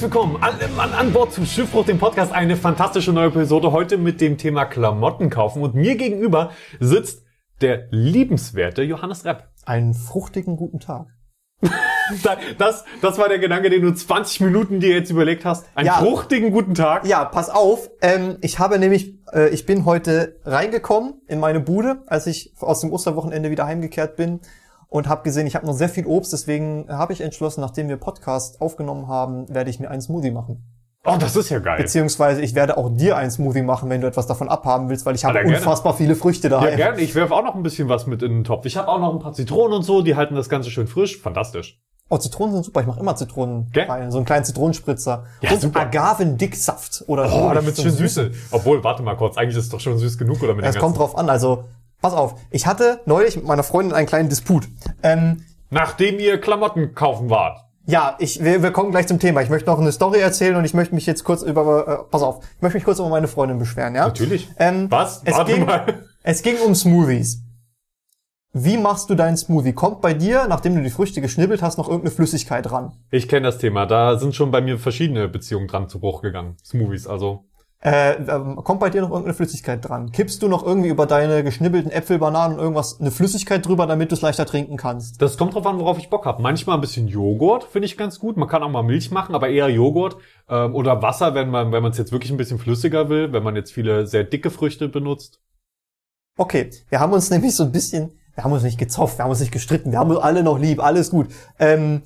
herzlich willkommen an, an, an Bord zum Schiffbruch, dem Podcast. Eine fantastische neue Episode heute mit dem Thema Klamotten kaufen. Und mir gegenüber sitzt der liebenswerte Johannes Repp. Einen fruchtigen guten Tag. das, das war der Gedanke, den du 20 Minuten dir jetzt überlegt hast. Einen Ja. fruchtigen guten Tag. Ja, pass auf. Ähm, ich habe nämlich, äh, ich bin heute reingekommen in meine Bude, als ich aus dem Osterwochenende wieder heimgekehrt bin und habe gesehen, ich habe noch sehr viel Obst. Deswegen habe ich entschlossen, nachdem wir Podcast aufgenommen haben, werde ich mir einen Smoothie machen. Oh, das ist ja geil. Beziehungsweise ich werde auch dir einen Smoothie machen, wenn du etwas davon abhaben willst, weil ich habe gerne. unfassbar viele Früchte Ja, daheim. gerne. Ich werfe auch noch ein bisschen was mit in den Topf. Ich habe auch noch ein paar Zitronen und so, die halten das Ganze schön frisch. Fantastisch. Oh, Zitronen sind super. Ich mache immer Zitronen Gell? rein. So einen kleinen Zitronenspritzer. Ja, und super. Agavendicksaft oder Oh, Honig damit zum schön süße. Obwohl, warte mal kurz, eigentlich ist es doch schon süß genug, oder mit Es den kommt drauf an. Also, pass auf. Ich hatte neulich mit meiner Freundin einen kleinen Disput. Ähm, Nachdem ihr Klamotten kaufen wart. ja, ich, wir, wir kommen gleich zum Thema. Ich möchte noch eine Story erzählen und ich möchte mich jetzt kurz über, äh, pass auf, ich möchte mich kurz über meine Freundin beschweren, ja? Natürlich. Ähm, Was? Es Warte ging, mal. es ging um Smoothies. Wie machst du deinen Smoothie? Kommt bei dir, nachdem du die Früchte geschnibbelt hast, noch irgendeine Flüssigkeit ran? Ich kenne das Thema. Da sind schon bei mir verschiedene Beziehungen dran zu Bruch gegangen. Smoothies, also. Äh, ähm, kommt bei dir noch irgendeine Flüssigkeit dran? Kippst du noch irgendwie über deine geschnibbelten Äpfel, Bananen und irgendwas eine Flüssigkeit drüber, damit du es leichter trinken kannst? Das kommt drauf an, worauf ich Bock habe. Manchmal ein bisschen Joghurt finde ich ganz gut. Man kann auch mal Milch machen, aber eher Joghurt ähm, oder Wasser, wenn man wenn man es jetzt wirklich ein bisschen flüssiger will, wenn man jetzt viele sehr dicke Früchte benutzt. Okay, wir haben uns nämlich so ein bisschen, wir haben uns nicht gezofft, wir haben uns nicht gestritten, wir haben uns alle noch lieb, alles gut. Ähm,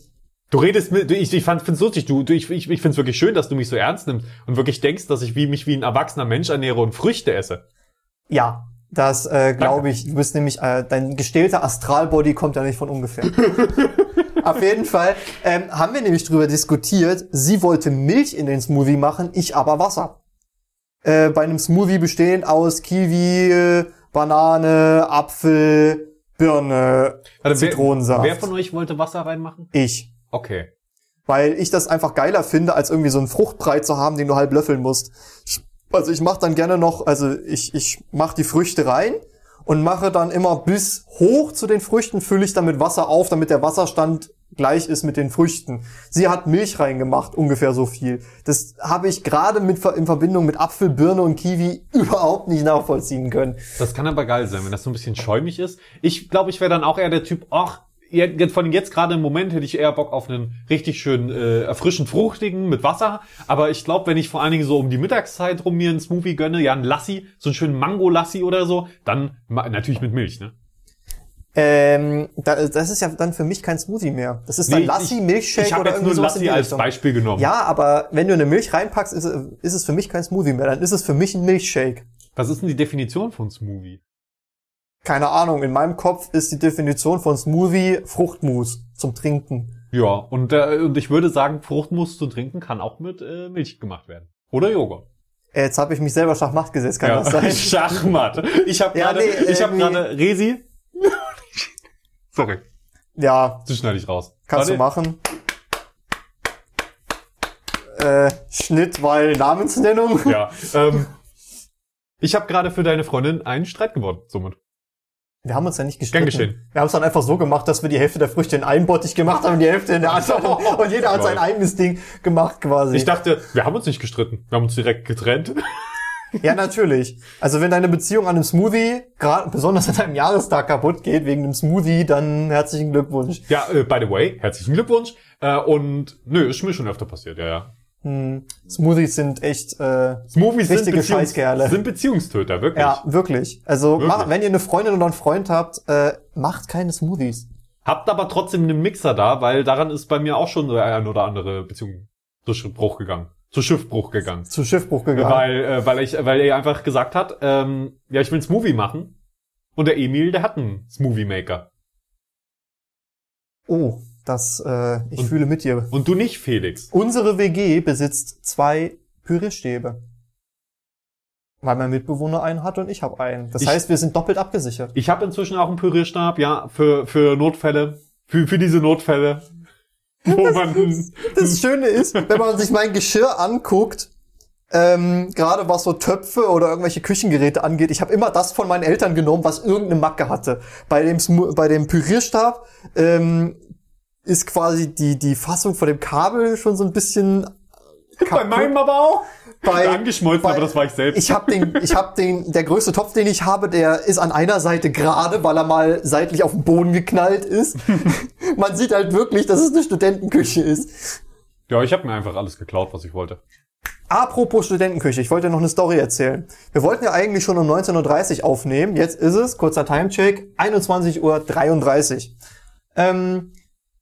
Du redest mit, ich, ich fand, find's lustig, du, du ich, ich, ich find's wirklich schön, dass du mich so ernst nimmst und wirklich denkst, dass ich wie, mich wie ein erwachsener Mensch ernähre und Früchte esse. ja, das äh, glaube ich. Du bist nämlich, äh, dein gestählter Astralbody kommt ja nicht von ungefähr. Auf jeden Fall ähm, haben wir nämlich drüber diskutiert. Sie wollte Milch in den Smoothie machen, ich aber Wasser. Äh, bei einem Smoothie bestehend aus Kiwi, Banane, Apfel, Birne, Warte, wer- Zitronensaft. Wer von euch wollte Wasser reinmachen? ich. Okay. weil ich das einfach geiler finde, als irgendwie so einen Fruchtbrei zu haben, den du halb löffeln musst. Ich, also ich mache dann gerne noch, also ich, ich mache die Früchte rein und mache dann immer bis hoch zu den Früchten, fülle ich dann mit Wasser auf, damit der Wasserstand gleich ist mit den Früchten. Sie hat Milch reingemacht, ungefähr so viel. Das habe ich gerade mit in Verbindung mit Apfel, Birne und Kiwi überhaupt nicht nachvollziehen können. Das kann aber geil sein, wenn das so ein bisschen schäumig ist. Ich glaube, ich wäre dann auch eher der Typ, ach, jetzt, von jetzt gerade im Moment hätte ich eher Bock auf einen richtig schön äh, erfrischend fruchtigen mit Wasser. Aber ich glaube, wenn ich vor allen Dingen so um die Mittagszeit rum mir einen Smoothie gönne, ja, einen Lassi, so einen schönen Mango-Lassi oder so, dann natürlich mit Milch, ne? Ähm, da, das ist ja dann für mich kein Smoothie mehr. Das ist dann Nee, Lassi, ich- Milchshake Ich habe oder jetzt nur Lassi als Richtung. Beispiel genommen. Ja, aber wenn du eine Milch reinpackst, ist, ist es für mich kein Smoothie mehr. Dann ist es für mich ein Milchshake. Was ist denn die Definition von Smoothie? Keine Ahnung, in meinem Kopf ist die Definition von Smoothie Fruchtmus zum Trinken. Ja, und, äh, und ich würde sagen, Fruchtmus zu trinken kann auch mit äh, Milch gemacht werden. Oder Joghurt. Äh, Jetzt habe ich mich selber Schachmatt gesetzt, kann das sein? Schachmatt. Ich habe Ja, gerade, nee, ich habe irgendwie- gerade Resi. Sorry, Ja, das schneide ich raus. kannst du Warte. machen. Äh, Schnitt, weil Namensnennung. Ja, ähm, ich habe gerade für deine Freundin einen Streit gewonnen, somit. Wir haben uns ja nicht gestritten. Gern geschehen. Wir haben es dann einfach so gemacht, dass wir die Hälfte der Früchte in einen Bottich gemacht haben und die Hälfte in der anderen. Und jeder hat sein Lol. eigenes Ding gemacht quasi. Ich dachte, wir haben uns nicht gestritten. Wir haben uns direkt getrennt. Ja, natürlich. Also wenn deine Beziehung an einem Smoothie, gerade besonders an deinem Jahrestag kaputt geht, wegen einem Smoothie, dann herzlichen Glückwunsch. Ja, äh, by the way, herzlichen Glückwunsch. Äh, und nö, ist mir schon öfter passiert, ja, ja. Hm, Smoothies sind echt, äh, Smoothies sind, Richtige Beziehungs Scheißkerle. sind Beziehungstöter, wirklich. ja, wirklich. Also Wirklich? Mach, wenn ihr eine Freundin oder einen Freund habt, äh, macht keine Smoothies. Habt aber trotzdem einen Mixer da, weil daran ist bei mir auch schon so ein oder andere Beziehung zu Schiffbruch gegangen. Zu Schiffbruch gegangen. Zu Schiffbruch gegangen. Weil, äh, weil ich, weil er einfach gesagt hat, ähm, ja, ich will einen Smoothie machen. Und der Emil, der hat einen Smoothie Maker. Oh, das, äh, ich Und- fühle mit dir. Und du nicht, Felix. Unsere WG besitzt zwei Pürierstäbe. Weil mein Mitbewohner einen hat und ich habe einen. Das Ich- heißt, wir sind doppelt abgesichert. Ich habe inzwischen auch einen Pürierstab, ja, für, für Notfälle. Für, für diese Notfälle. Wo man, Das Schöne ist, wenn man sich mein Geschirr anguckt, ähm, gerade was so Töpfe oder irgendwelche Küchengeräte angeht, ich habe immer das von meinen Eltern genommen, was irgendeine Macke hatte. Bei dem, bei dem Pürierstab ähm, ist quasi die, die Fassung von dem Kabel schon so ein bisschen Bei meinem aber auch. Bei- Angeschmolzen, bei- aber das war ich selbst. Ich habe den, ich habe den, der größte Topf, den ich habe, der ist an einer Seite gerade, weil er mal seitlich auf den Boden geknallt ist. Man sieht halt wirklich, dass es eine Studentenküche ist. ja, ich habe mir einfach alles geklaut, was ich wollte. Apropos Studentenküche, ich wollte noch eine Story erzählen. Wir wollten ja eigentlich schon um 19.30 Uhr aufnehmen. Jetzt ist es, kurzer Timecheck, 21.33 Uhr. Ähm,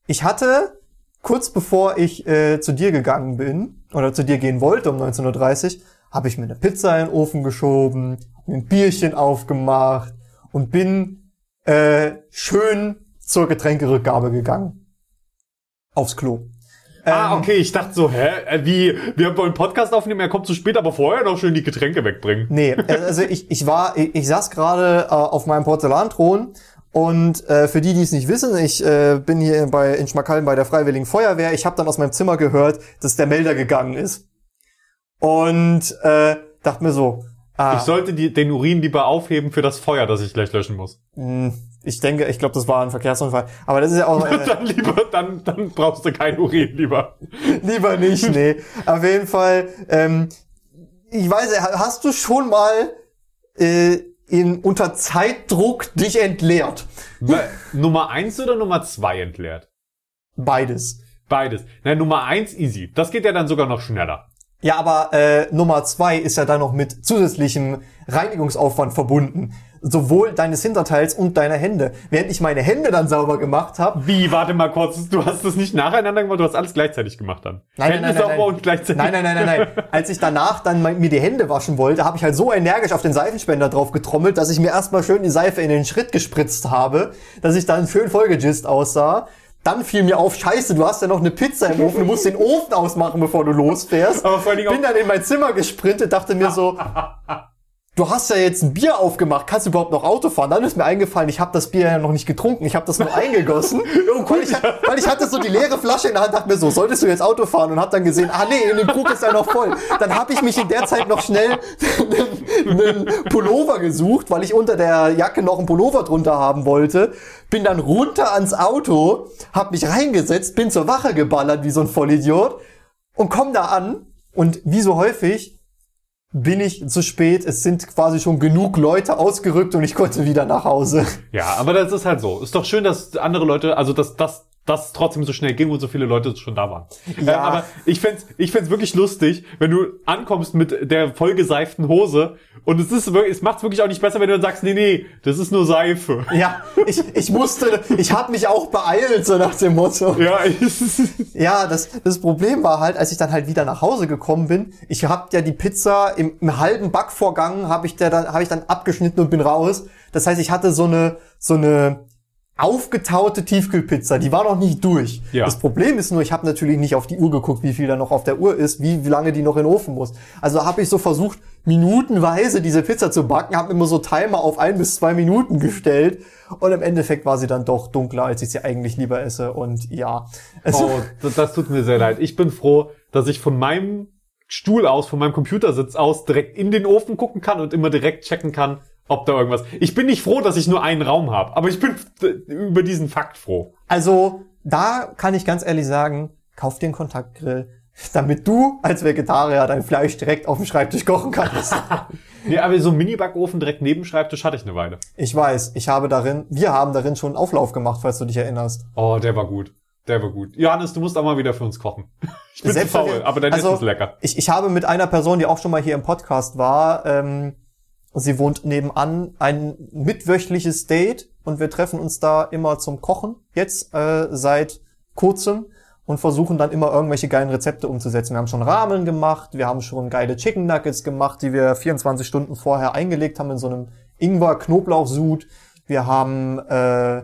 ich hatte, kurz bevor ich äh, zu dir gegangen bin, oder zu dir gehen wollte um 19.30 Uhr, habe ich mir eine Pizza in den Ofen geschoben, mir ein Bierchen aufgemacht und bin äh, schön zur Getränkerückgabe gegangen. Aufs Klo. ah, Ähm, okay, ich dachte so, hä, äh, wie, wir wollen einen Podcast aufnehmen, er kommt zu spät, aber vorher noch schön die Getränke wegbringen. Nee, also ich, ich war, ich, ich saß gerade äh, auf meinem Porzellanthron und äh, für die, die es nicht wissen, ich äh, bin hier bei in Schmackhallen bei der Freiwilligen Feuerwehr. Ich habe dann aus meinem Zimmer gehört, dass der Melder gegangen ist und äh, dachte mir so, ah, Ich sollte die, den Urin lieber aufheben für das Feuer, das ich gleich löschen muss. mh, ich denke, ich glaube, das war ein Verkehrsunfall. Aber das ist ja auch äh, dann lieber, dann, dann brauchst du kein Urin lieber. lieber nicht, nee. Auf jeden Fall, ähm, ich weiß, hast du schon mal äh, in unter Zeitdruck dich entleert? Weil- Nummer eins oder Nummer zwei entleert? Beides. Beides. Na, Nummer eins easy. Das geht ja dann sogar noch schneller. Ja, aber äh, Nummer zwei ist ja dann noch mit zusätzlichem Reinigungsaufwand verbunden. Sowohl deines Hinterteils und deiner Hände. Während ich meine Hände dann sauber gemacht habe. Wie, warte mal kurz, du hast das nicht nacheinander gemacht, du hast alles gleichzeitig gemacht dann. Nein, nein, Hände nein, nein, sauber nein. und gleichzeitig. Nein, nein, nein, nein, nein. Als ich danach dann mir die Hände waschen wollte, habe ich halt so energisch auf den Seifenspender drauf getrommelt, dass ich mir erstmal schön die Seife in den Schritt gespritzt habe, dass ich dann schön vollgejist aussah. Dann fiel mir auf, scheiße, du hast ja noch eine Pizza im Ofen, du musst den Ofen ausmachen, bevor du losfährst. Aber vor allen Dingen Bin dann in mein Zimmer gesprintet, dachte mir so, du hast ja jetzt ein Bier aufgemacht, kannst du überhaupt noch Auto fahren? Dann ist mir eingefallen, ich habe das Bier ja noch nicht getrunken, ich habe das nur eingegossen. weil, ich, weil ich hatte so die leere Flasche in der Hand, dachte mir so, solltest du jetzt Auto fahren? Und hab dann gesehen, ah nee, in dem Krug ist ja noch voll. Dann habe ich mich in der Zeit noch schnell einen, Pullover gesucht, weil ich unter der Jacke noch einen Pullover drunter haben wollte. Bin dann runter ans Auto, hab mich reingesetzt, bin zur Wache geballert wie so ein Vollidiot und komm da an und wie so häufig bin ich zu spät. Es sind quasi schon genug Leute ausgerückt und ich konnte wieder nach Hause. Ja, aber das ist halt so. Ist doch schön, dass andere Leute, also dass das das trotzdem so schnell ging und so viele Leute schon da waren. Ja. Ähm, aber ich fänd's, ich fänd's wirklich lustig, wenn du ankommst mit der vollgeseiften Hose und es ist wirklich, es macht's wirklich auch nicht besser, wenn du dann sagst, nee, nee, das ist nur Seife. Ja, ich, ich musste, ich habe mich auch beeilt, so nach dem Motto. Ja, Ja, das, das Problem war halt, als ich dann halt wieder nach Hause gekommen bin, ich hab ja die Pizza im, im halben Backvorgang habe ich der dann habe ich dann abgeschnitten und bin raus. Das heißt, ich hatte so eine so eine aufgetaute Tiefkühlpizza, die war noch nicht durch. Ja. Das Problem ist nur, ich habe natürlich nicht auf die Uhr geguckt, wie viel da noch auf der Uhr ist, wie, wie lange die noch in den Ofen muss. Also habe ich so versucht, minutenweise diese Pizza zu backen, habe immer so Timer auf ein bis zwei Minuten gestellt und im Endeffekt war sie dann doch dunkler, als ich sie eigentlich lieber esse und ja. Also, oh, das, das tut mir sehr leid. Ich bin froh, dass ich von meinem Stuhl aus, von meinem Computersitz aus direkt in den Ofen gucken kann und immer direkt checken kann, ob da irgendwas. Ich bin nicht froh, dass ich nur einen Raum habe, aber ich bin über diesen Fakt froh. Also, da kann ich ganz ehrlich sagen, kauf dir einen Kontaktgrill, damit du als Vegetarier dein Fleisch direkt auf dem Schreibtisch kochen kannst. Nee, aber so einen Mini-Backofen direkt neben Schreibtisch hatte ich eine Weile. ich weiß, ich habe darin, wir haben darin schon einen Auflauf gemacht, falls du dich erinnerst. Oh, der war gut. Der war gut. Johannes, du musst auch mal wieder für uns kochen. Ich bin faul, aber dein Also, Essen ist lecker. Ich, ich habe mit einer Person, die auch schon mal hier im Podcast war, ähm, sie wohnt nebenan, ein mitwöchliches Date und wir treffen uns da immer zum Kochen, jetzt äh, seit kurzem und versuchen dann immer irgendwelche geilen Rezepte umzusetzen. Wir haben schon Ramen gemacht, wir haben schon geile Chicken Nuggets gemacht, die wir 24 Stunden vorher eingelegt haben in so einem Ingwer-Knoblauchsud. Wir haben äh,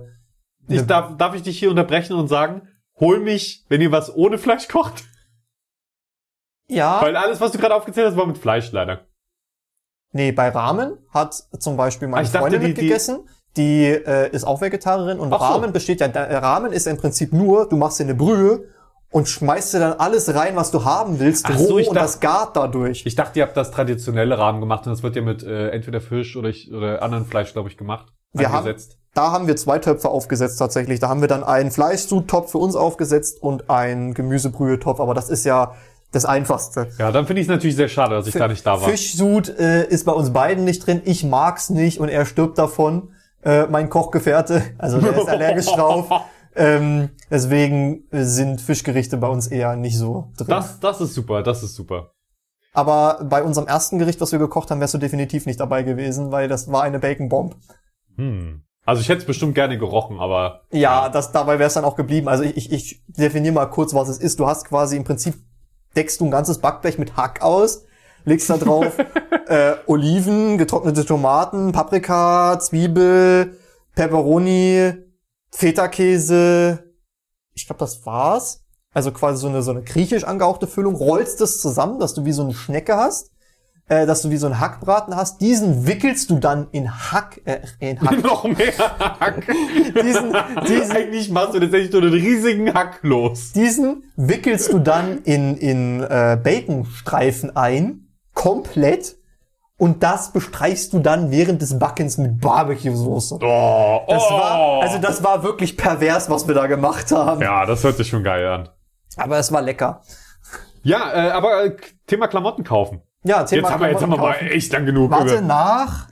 Ich darf, darf ich dich hier unterbrechen und sagen, hol mich, wenn ihr was ohne Fleisch kocht. ja, Weil alles, was du gerade aufgezählt hast, war mit Fleisch leider. Nee, bei Ramen hat zum Beispiel meine Ah, dachte, Freundin die- mitgegessen. Die, äh, ist auch Vegetarierin und Ach so. Ramen besteht ja, äh, Ramen ist im Prinzip nur, du machst dir eine Brühe und schmeißt dir dann alles rein, was du haben willst, Ach roh so, und dachte- das gart dadurch. Ich dachte, ihr habt das traditionelle Rahmen gemacht und das wird ja mit äh, entweder Fisch oder, ich, oder anderen Fleisch, glaube ich, gemacht. Wir haben- angesetzt. Da haben wir zwei Töpfe aufgesetzt tatsächlich. Da haben wir dann einen Fleischsudtopf für uns aufgesetzt und einen Gemüsebrühetopf. Aber das ist ja das Einfachste. Ja, dann finde ich es natürlich sehr schade, dass ich da nicht da war. Fischsud äh, ist bei uns beiden nicht drin. Ich mag's nicht und er stirbt davon. Äh, mein Kochgefährte, also der ist allergisch drauf. Ähm, deswegen sind Fischgerichte bei uns eher nicht so drin. Das, das ist super, das ist super. Aber bei unserem ersten Gericht, was wir gekocht haben, wärst du definitiv nicht dabei gewesen, weil das war eine Bacon Bomb. Hm. Also ich hätte es bestimmt gerne gerochen, aber Ja, das dabei wär's dann auch geblieben. Also ich, ich, ich definiere mal kurz, was es ist. Du hast quasi im Prinzip deckst du ein ganzes Backblech mit Hack aus, legst da drauf äh, Oliven, getrocknete Tomaten, Paprika, Zwiebel, Pepperoni, Feta-Käse. Ich glaube, das war's. Also quasi so eine so eine griechisch angehauchte Füllung. Rollst das zusammen, dass du wie so eine Schnecke hast, äh, dass du wie so einen Hackbraten hast. Diesen wickelst du dann in Hack, äh, in Hack. noch mehr Hack. diesen, diesen, Eigentlich machst du tatsächlich nur einen riesigen Hack los. Diesen wickelst du dann in, in äh, Baconstreifen ein, komplett, und das bestreichst du dann während des Backens mit Barbecue-Soße. Oh, Das oh. war, also das war wirklich pervers, was wir da gemacht haben. Ja, das hört sich schon geil an. Aber es war lecker. Ja, äh, aber äh, Thema Klamotten kaufen. Ja, Thema Jetzt haben wir, jetzt haben wir mal echt lang genug. Warte, über- nach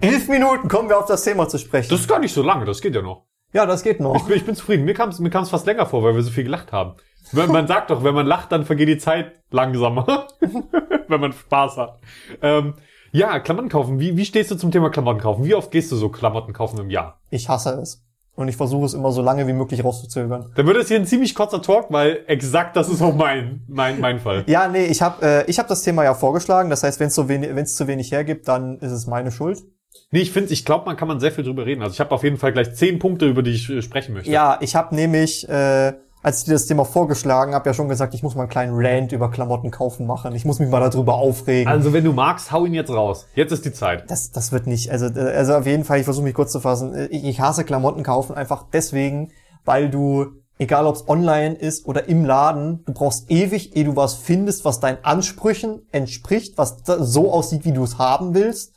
elf Minuten kommen wir auf das Thema zu sprechen. Das ist gar nicht so lange, das geht ja noch. ja, das geht Ich noch. bin, ich bin zufrieden. Mir kam es mir kam's fast länger vor, weil wir so viel gelacht haben. Man, man sagt doch, wenn man lacht, dann vergeht die Zeit langsamer. wenn man Spaß hat. Ähm, ja, Klamotten kaufen. Wie, wie stehst du zum Thema Klamotten kaufen? Wie oft gehst du so Klamotten kaufen im Jahr? Ich hasse es. Und ich versuche es immer so lange wie möglich rauszuzögern. Dann wird es hier ein ziemlich kurzer Talk, weil exakt das ist auch mein, mein, mein Fall. Ja, nee, ich habe äh, ich hab das Thema ja vorgeschlagen. Das heißt, wenn es so zu wenig hergibt, dann ist es meine Schuld. Nee, ich finde, ich glaube, man kann man sehr viel drüber reden. Also ich habe auf jeden Fall gleich zehn Punkte, über die ich äh, sprechen möchte. Ja, ich habe nämlich, äh, als ich dir das Thema vorgeschlagen habe, ja schon gesagt, ich muss mal einen kleinen Rant über Klamotten kaufen machen. Ich muss mich mal darüber aufregen. Also wenn du magst, hau ihn jetzt raus. Jetzt ist die Zeit. das, das wird nicht, also, also auf jeden Fall, ich versuche mich kurz zu fassen. Ich, ich hasse Klamotten kaufen einfach deswegen, weil du, egal ob es online ist oder im Laden, du brauchst ewig, ehe du was findest, was deinen Ansprüchen entspricht, was so aussieht, wie du es haben willst.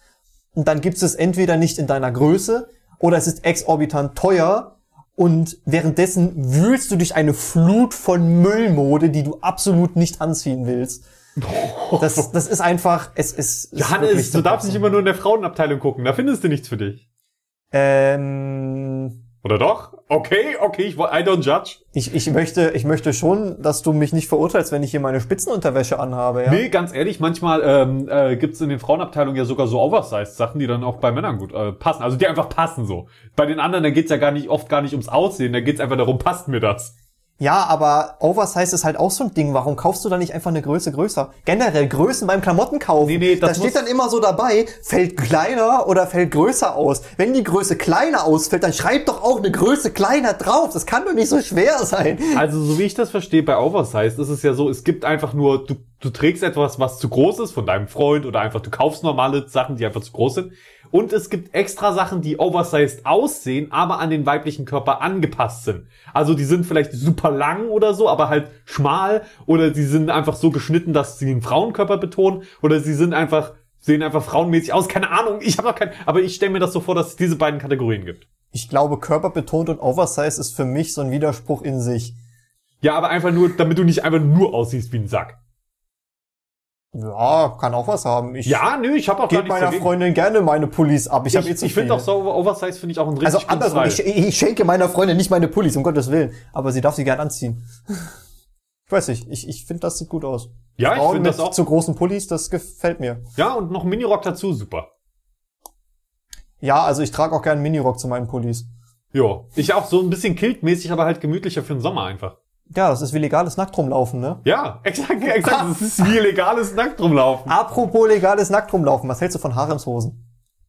Und dann gibt es entweder nicht in deiner Größe oder es ist exorbitant teuer. Und währenddessen wühlst du durch eine Flut von Müllmode, die du absolut nicht anziehen willst. Das, das ist einfach, es ist. es ist wirklich Johannes, du darfst nicht immer nur in der Frauenabteilung gucken. Da findest du nichts für dich. Ähm, Oder doch? Okay, okay, ich, I don't judge. ich, ich möchte, ich möchte schon, dass du mich nicht verurteilst, wenn ich hier meine Spitzenunterwäsche anhabe, ja. Nee, ganz ehrlich, manchmal ähm, äh, gibt's in den Frauenabteilungen ja sogar so Oversized-Sachen, die dann auch bei Männern gut äh, passen. Also die einfach passen so. Bei den anderen, da geht's ja gar nicht oft gar nicht ums Aussehen, da geht's einfach darum, passt mir das. Ja, aber Oversize ist halt auch so ein Ding. Warum kaufst du da nicht einfach eine Größe größer? Generell Größen beim Klamottenkaufen. Nee, nee, das da steht dann immer so dabei, fällt kleiner oder fällt größer aus. Wenn die Größe kleiner ausfällt, dann schreib doch auch eine Größe kleiner drauf. Das kann doch nicht so schwer sein. Also so wie ich das verstehe, bei Oversized ist es ja so, es gibt einfach nur, du, du trägst etwas, was zu groß ist von deinem Freund oder einfach du kaufst normale Sachen, die einfach zu groß sind. Und es gibt extra Sachen, die oversized aussehen, aber an den weiblichen Körper angepasst sind. Also die sind vielleicht super lang oder so, aber halt schmal oder sie sind einfach so geschnitten, dass sie den Frauenkörper betonen oder sie sind einfach sehen einfach frauenmäßig aus. Keine Ahnung, ich habe noch kein, aber ich stelle mir das so vor, dass es diese beiden Kategorien gibt. Ich glaube, körperbetont und Oversize ist für mich so ein Widerspruch in sich. Ja, aber einfach nur, damit du nicht einfach nur aussiehst wie ein Sack. Ja, kann auch was haben. Ich Ja, nö, ich habe auch gar gebe meiner dagegen. Freundin gerne meine Pullis ab. Ich, Ich, hab eh zu ich finde auch so Oversize finde ich auch ein richtig Also andersrum, ich, ich schenke meiner Freundin nicht meine Pullis, um Gottes Willen. Aber sie darf sie gern anziehen. Ich weiß nicht, ich, ich finde, das sieht gut aus. Ja, ich Frauen finde mit das auch. zu großen Pullis, das gefällt mir. Ja, und noch ein Minirock dazu, super. Ja, also ich trage auch gern Minirock zu meinen Pullis. Jo, ich auch so ein bisschen kiltmäßig, aber halt gemütlicher für den Sommer einfach. Ja, das ist wie legales Nacktrumlaufen, ne? Ja, exakt, exakt. Das ist wie legales Nackt rumlaufen. Apropos legales Nacktrumlaufen, was hältst du von Haremshosen?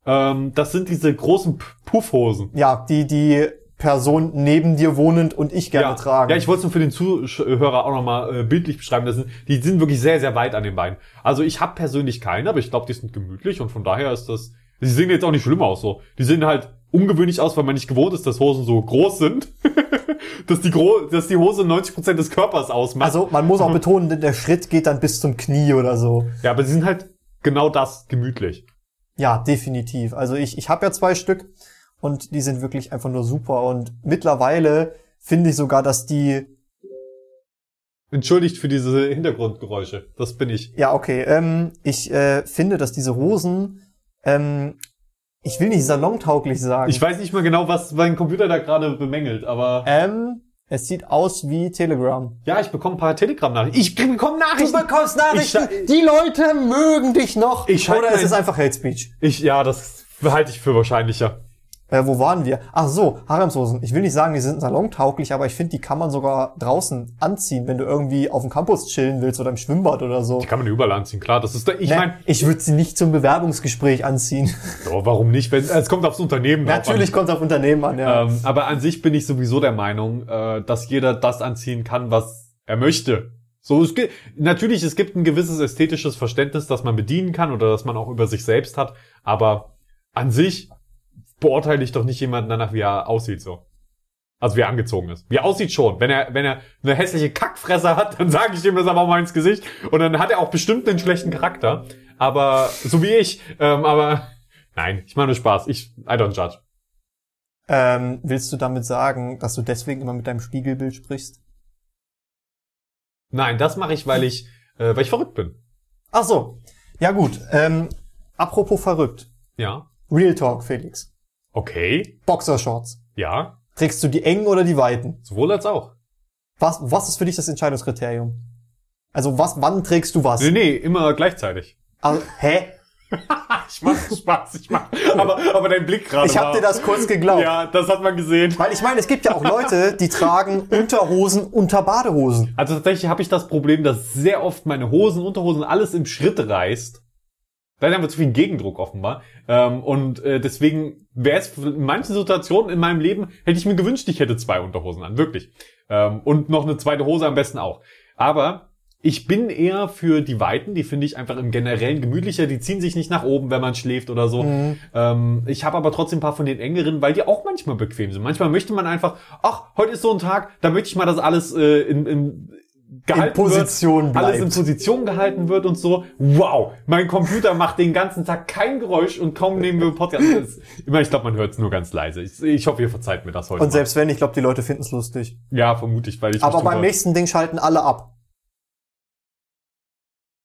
Ähm, das sind diese großen Puffhosen. Ja, die die Person neben dir wohnend und ich gerne ja. tragen. ja, ich wollte es nur für den Zuhörer auch nochmal äh, bildlich beschreiben. Das sind, die sind wirklich sehr, sehr weit an den Beinen. Also ich habe persönlich keine, aber ich glaube, die sind gemütlich und von daher ist das. Die sehen jetzt auch nicht schlimm aus so. Die sehen halt ungewöhnlich aus, weil man nicht gewohnt ist, dass Hosen so groß sind. dass, die Gro dass die Hose 90% des Körpers ausmacht. also man muss auch betonen, der Schritt geht dann bis zum Knie oder so. ja, aber sie sind halt genau das, gemütlich. Ja, definitiv. Also ich, ich habe ja zwei Stück und die sind wirklich einfach nur super. Und mittlerweile finde ich sogar, dass die Entschuldigt für diese Hintergrundgeräusche. Das bin ich. Ja, okay. Ähm, ich äh, finde, dass diese Hosen, ähm, ich will nicht salontauglich sagen. Ich weiß nicht mal genau, was mein Computer da gerade bemängelt, aber ähm, es sieht aus wie Telegram. ja, ich bekomme ein paar Telegram-Nachrichten. Ich bekomme Du Nachrichten. bekommst Nachrichten, Ich- die Leute mögen dich noch. Ich schalte Oder ist es einfach Hate Speech? Ich, ja, das halte ich für wahrscheinlicher. Äh, wo waren wir? Ach so, Haremshosen. Ich will nicht sagen, die sind salontauglich, aber ich finde, die kann man sogar draußen anziehen, wenn du irgendwie auf dem Campus chillen willst oder im Schwimmbad oder so. Die kann man überall anziehen, klar. Das ist, da- ich Ne, meine, ich würde sie nicht zum Bewerbungsgespräch anziehen. ja, warum nicht? Wenn, es kommt aufs Unternehmen drauf Natürlich kommt es auf Unternehmen an, ja. an. Ähm, aber an sich bin ich sowieso der Meinung, äh, dass jeder das anziehen kann, was er möchte. So, es gibt, natürlich, es gibt ein gewisses ästhetisches Verständnis, das man bedienen kann oder das man auch über sich selbst hat, aber an sich beurteile ich doch nicht jemanden danach, wie er aussieht, so. Also wie er angezogen ist. Wie er aussieht schon. Wenn er, wenn er eine hässliche Kackfresse hat, dann sage ich ihm das aber mal ins Gesicht. Und dann hat er auch bestimmt einen schlechten Charakter. Aber, so wie ich. Ähm, aber, nein, ich mache nur Spaß. Ich, I don't judge. Ähm, willst du damit sagen, dass du deswegen immer mit deinem Spiegelbild sprichst? Nein, das mache ich, weil ich, äh, weil ich verrückt bin. Ach so. Ja gut. Ähm, apropos verrückt. Ja. Real Talk, Felix. Okay. Boxershorts. Ja. Trägst du die engen oder die weiten? Sowohl als auch. Was, was ist für dich das Entscheidungskriterium? Also was, wann trägst du was? Nee, nee, immer gleichzeitig. Also, hä? Ich mach Spaß, ich mach. Aber, aber dein Blick gerade. Ich hab war- dir das kurz geglaubt. Ja, das hat man gesehen. Weil ich meine, es gibt ja auch Leute, die tragen Unterhosen unter Badehosen. Also tatsächlich habe ich das Problem, dass sehr oft meine Hosen, Unterhosen, alles im Schritt reißt. Da haben wir zu viel Gegendruck offenbar. Ähm, und äh, deswegen wäre es in manchen Situationen in meinem Leben, hätte ich mir gewünscht, ich hätte zwei Unterhosen an, wirklich. Ähm, und noch eine zweite Hose am besten auch. Aber ich bin eher für die Weiten, die finde ich einfach im Generellen gemütlicher, die ziehen sich nicht nach oben, wenn man schläft oder so. Ähm, ich habe aber trotzdem ein paar von den engeren, weil die auch manchmal bequem sind. Manchmal möchte man einfach, ach, heute ist so ein Tag, da möchte ich mal, dass alles äh, in, in gehalten Position wird, alles in. Position gehalten wird und so. Wow, mein Computer macht den ganzen Tag kein Geräusch und kaum nehmen wir Podcast. Ist- Ich meine, ich glaube, man hört es nur ganz leise. Ich, ich hoffe, ihr verzeiht mir das heute. Und mal. selbst wenn, ich glaube, die Leute finden es lustig. ja, vermute ich, weil ich Aber beim nächsten Ding schalten alle ab.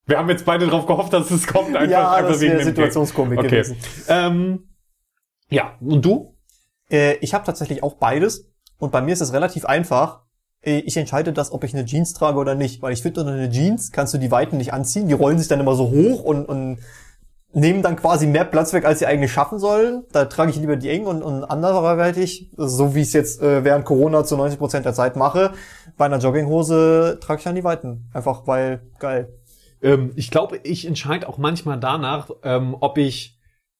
Wir haben jetzt beide darauf gehofft, dass es kommt, einfach, ja, einfach das wegen wäre. Situationskomik Okay. gewesen. Ähm, ja, und du? Äh, ich habe tatsächlich auch beides. Und bei mir ist es relativ einfach. Äh, Ich entscheide das, ob ich eine Jeans trage oder nicht. Weil ich finde, unter eine Jeans kannst du die Weiten nicht anziehen. Die rollen sich dann immer so hoch und, und nehmen dann quasi mehr Platz weg, als sie eigentlich schaffen sollen. Da trage ich lieber die eng und, und anderweitig, so wie ich es jetzt äh, während Corona zu 90 Prozent der Zeit mache, bei einer Jogginghose trage ich dann die Weiten. Einfach weil, geil. Ähm, ich glaube, ich entscheide auch manchmal danach, ähm, ob ich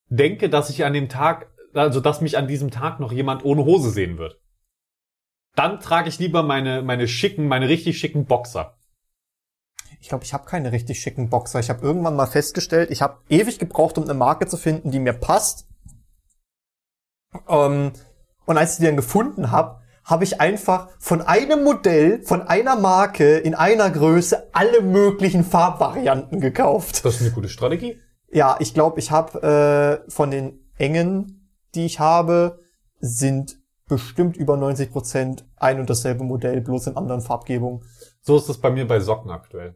denke, dass ich an dem Tag, also dass mich an diesem Tag noch jemand ohne Hose sehen wird. Dann trage ich lieber meine, meine schicken, meine richtig schicken Boxer. Ich glaube, ich habe keine richtig schicken Boxer. Ich habe irgendwann mal festgestellt, ich habe ewig gebraucht, um eine Marke zu finden, die mir passt. Ähm, und als ich die dann gefunden habe, habe ich einfach von einem Modell, von einer Marke in einer Größe alle möglichen Farbvarianten gekauft. Das ist eine gute Strategie. Ja, ich glaube, ich habe äh, von den engen, die ich habe, sind bestimmt über 90 Prozent ein und dasselbe Modell, bloß in anderen Farbgebungen. So ist das bei mir bei Socken aktuell.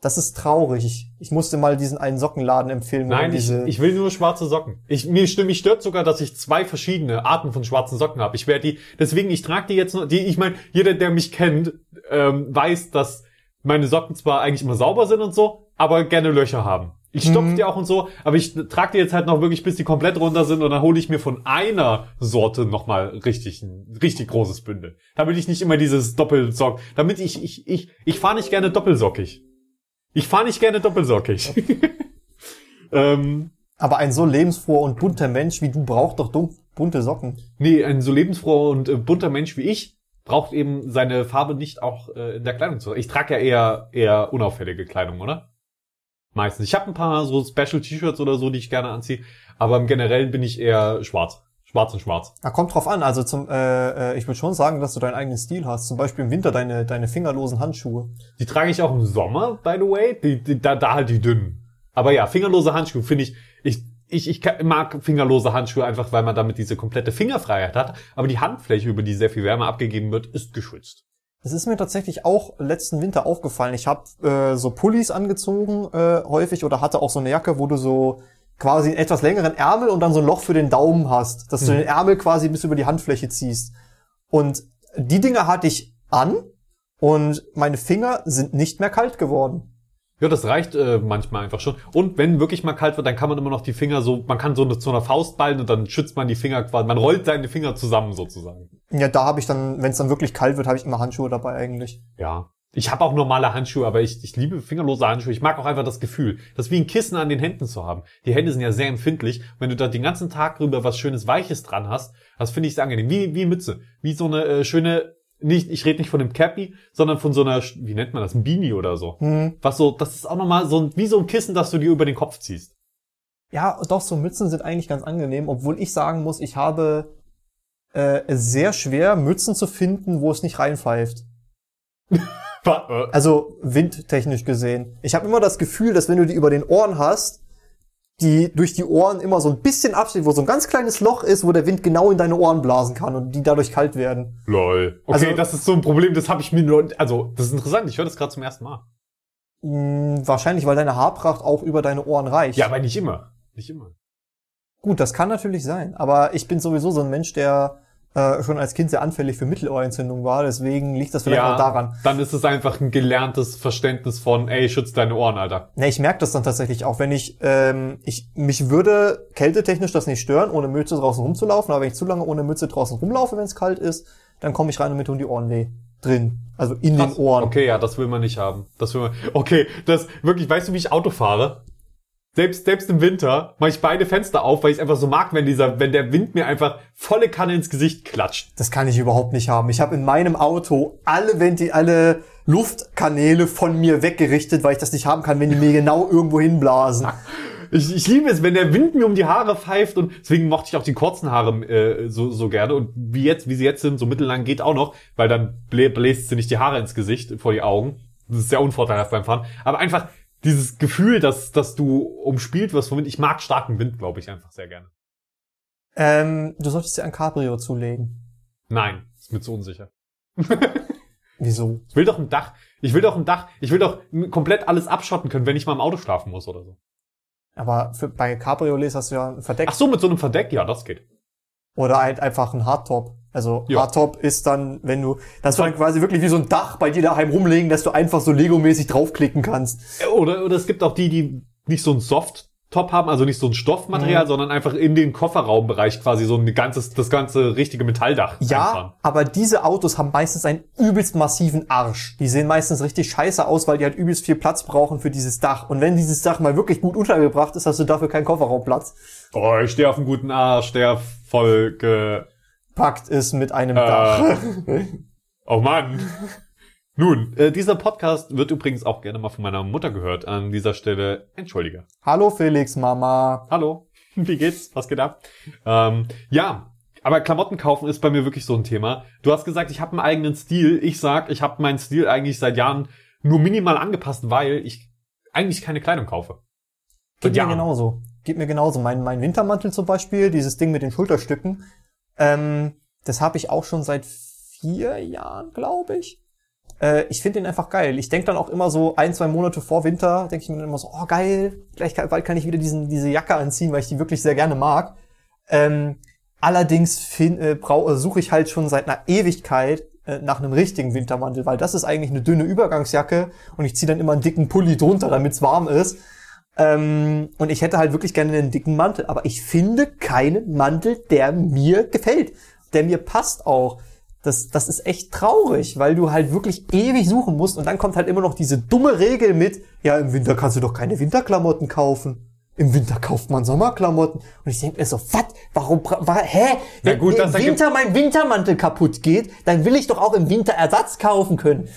Das ist traurig. Ich, musste mal diesen einen Sockenladen empfehlen. Nein, ich, ich will nur schwarze Socken. Ich, mir stimmt, mich stört sogar, dass ich zwei verschiedene Arten von schwarzen Socken habe. Ich werde die, deswegen, ich trage die jetzt nur, die, ich meine, jeder, der mich kennt, ähm, weiß, dass meine Socken zwar eigentlich immer sauber sind und so, aber gerne Löcher haben. Ich stopfe Mhm. die auch und so, aber ich trage die jetzt halt noch wirklich, bis die komplett runter sind und dann hole ich mir von einer Sorte nochmal richtig, ein richtig großes Bündel. Damit ich nicht immer dieses Doppelsock, damit ich, ich, ich, ich fahre nicht gerne doppelsockig. Ich fahre nicht gerne doppelsockig. ähm, Aber ein so lebensfroher und bunter Mensch wie du braucht doch bunte Socken. Nee, ein so lebensfroher und äh, bunter Mensch wie ich braucht eben seine Farbe nicht auch äh, in der Kleidung zu. Ich trage ja eher eher unauffällige Kleidung, oder? Meistens. Ich habe ein paar so Special T-Shirts oder so, die ich gerne anziehe, aber im Generellen bin ich eher schwarz. Schwarz und schwarz. Ja, kommt drauf an. Also zum, äh, äh, ich würde schon sagen, dass du deinen eigenen Stil hast. Zum Beispiel im Winter deine, deine fingerlosen Handschuhe. Die trage ich auch im Sommer, by the way. Die, die, da, da halt die dünnen. Aber ja, fingerlose Handschuhe finde ich, ich, ich, ich mag fingerlose Handschuhe einfach, weil man damit diese komplette Fingerfreiheit hat. Aber die Handfläche, über die sehr viel Wärme abgegeben wird, ist geschützt. Es ist mir tatsächlich auch letzten Winter aufgefallen. Ich habe äh, so Pullis angezogen äh, häufig oder hatte auch so eine Jacke, wo du so quasi einen etwas längeren Ärmel und dann so ein Loch für den Daumen hast, dass du Mhm. den Ärmel quasi bis über die Handfläche ziehst. Und die Dinger hatte ich an und meine Finger sind nicht mehr kalt geworden. Ja, das reicht äh, manchmal einfach schon. Und wenn wirklich mal kalt wird, dann kann man immer noch die Finger so, man kann so eine, zu einer Faust ballen und dann schützt man die Finger quasi, man rollt seine Finger zusammen sozusagen. Ja, da habe ich dann, wenn es dann wirklich kalt wird, habe ich immer Handschuhe dabei eigentlich. Ja. Ich habe auch normale Handschuhe, aber ich, ich liebe fingerlose Handschuhe. Ich mag auch einfach das Gefühl, das wie ein Kissen an den Händen zu haben. Die Hände sind ja sehr empfindlich. Wenn du da den ganzen Tag drüber was Schönes Weiches dran hast, das finde ich sehr angenehm. Wie, wie Mütze. Wie so eine äh, schöne, nicht, ich rede nicht von einem Cappy, sondern von so einer, wie nennt man das, ein Beanie oder so. Hm. Was so, das ist auch nochmal so ein, wie so ein Kissen, das du dir über den Kopf ziehst. Ja, doch, so Mützen sind eigentlich ganz angenehm, obwohl ich sagen muss, ich habe äh, sehr schwer, Mützen zu finden, wo es nicht reinpfeift. Äh, Also windtechnisch gesehen. Ich habe immer das Gefühl, dass wenn du die über den Ohren hast, die durch die Ohren immer so ein bisschen absteht, wo so ein ganz kleines Loch ist, wo der Wind genau in deine Ohren blasen kann und die dadurch kalt werden. Lol. Okay, Also- das ist so ein Problem, das habe ich mir nur, also, das ist interessant, ich höre das gerade zum ersten Mal. Hm, wahrscheinlich, weil deine Haarpracht auch über deine Ohren reicht. Ja, aber nicht immer. Nicht immer. Gut, das kann natürlich sein. Aber ich bin sowieso so ein Mensch, der äh, schon als Kind sehr anfällig für Mittelohrentzündung war. Deswegen liegt das vielleicht auch daran. dann ist es einfach ein gelerntes Verständnis von, ey, schütz deine Ohren, Alter. Ne, ich merke das dann tatsächlich auch, wenn ich, ähm, ich, mich würde kältetechnisch das nicht stören, ohne Mütze draußen rumzulaufen, aber wenn ich zu lange ohne Mütze draußen rumlaufe, wenn es kalt ist, dann komme ich rein und mir tun die Ohren weh. Drin. Also in den Krass. Ohren. Okay, ja, das will man nicht haben. Das will man. Okay, das wirklich, weißt du, wie ich Auto fahre? Selbst, selbst im Winter mache ich beide Fenster auf, weil ich einfach so mag, wenn dieser, wenn der Wind mir einfach volle Kanne ins Gesicht klatscht. Das kann ich überhaupt nicht haben. Ich habe in meinem Auto alle Venti alle Luftkanäle von mir weggerichtet, weil ich das nicht haben kann, wenn die mir genau irgendwo hinblasen. Ich, ich liebe es, wenn der Wind mir um die Haare pfeift und deswegen mochte ich auch die kurzen Haare äh, so, so gerne und wie jetzt, wie sie jetzt sind, so mittellang geht auch noch, weil dann blä bläst sie nicht die Haare ins Gesicht vor die Augen. Das ist sehr unvorteilhaft beim Fahren. Aber einfach dieses Gefühl, dass, dass du umspielt wirst vom Wind. Ich mag starken Wind, glaube ich, einfach sehr gerne. Ähm, du solltest dir ein Cabrio zulegen. Nein, ist mir zu unsicher. Wieso? Ich will doch ein Dach. Ich will doch ein Dach. Ich will doch komplett alles abschotten können, wenn ich mal im Auto schlafen muss oder so. Aber für, bei Cabriolets hast du ja ein Verdeck Ach so, mit so einem Verdeck? Ja, das geht. oder halt einfach ein Hardtop. Also Ja. Hardtop ist dann, wenn du, das dann quasi wirklich wie so ein Dach bei dir daheim rumlegen, dass du einfach so Lego-mäßig draufklicken kannst. Oder, oder es gibt auch die, die nicht so ein Soft-Top haben, also nicht so ein Stoffmaterial, Mhm. sondern einfach in den Kofferraumbereich quasi so ein ganzes, das ganze richtige Metalldach. Ja, einfahren. aber diese Autos haben meistens einen übelst massiven Arsch. Die sehen meistens richtig scheiße aus, weil die halt übelst viel Platz brauchen für dieses Dach. Und wenn dieses Dach mal wirklich gut untergebracht ist, hast du dafür keinen Kofferraumplatz. Oh, ich stehe auf einem guten Arsch, der voll ge... Packt ist mit einem Äh. Dach. Oh Mann. Nun, äh, dieser Podcast wird übrigens auch gerne mal von meiner Mutter gehört. An dieser Stelle entschuldige. Hallo Felix, Mama. Hallo, wie geht's? Was geht ab? Ähm, ja, aber Klamotten kaufen ist bei mir wirklich so ein Thema. Du hast gesagt, ich habe einen eigenen Stil. Ich sag, ich habe meinen Stil eigentlich seit Jahren nur minimal angepasst, weil ich eigentlich keine Kleidung kaufe. Geht mir genauso. Geht mir genauso. Mein, mein Wintermantel zum Beispiel, dieses Ding mit den Schulterstücken, ähm, das habe ich auch schon seit vier Jahren, glaube ich. Äh, ich finde den einfach geil. Ich denke dann auch immer so ein, zwei Monate vor Winter, denke ich mir dann immer so, oh geil, gleich bald kann ich wieder diesen, diese Jacke anziehen, weil ich die wirklich sehr gerne mag. Ähm, allerdings äh, äh, suche ich halt schon seit einer Ewigkeit äh, nach einem richtigen Wintermantel, weil das ist eigentlich eine dünne Übergangsjacke und ich ziehe dann immer einen dicken Pulli drunter, damit's warm ist. Ähm, und ich hätte halt wirklich gerne einen dicken Mantel, aber ich finde keinen Mantel, der mir gefällt, der mir passt auch. Das, das ist echt traurig, weil du halt wirklich ewig suchen musst und dann kommt halt immer noch diese dumme Regel mit, ja, im Winter kannst du doch keine Winterklamotten kaufen. Im Winter kauft man Sommerklamotten. Und ich denke mir so, was? Warum? Wa hä? Wenn gut, im Winter mein Wintermantel kaputt geht, dann will ich doch auch im Winter Ersatz kaufen können.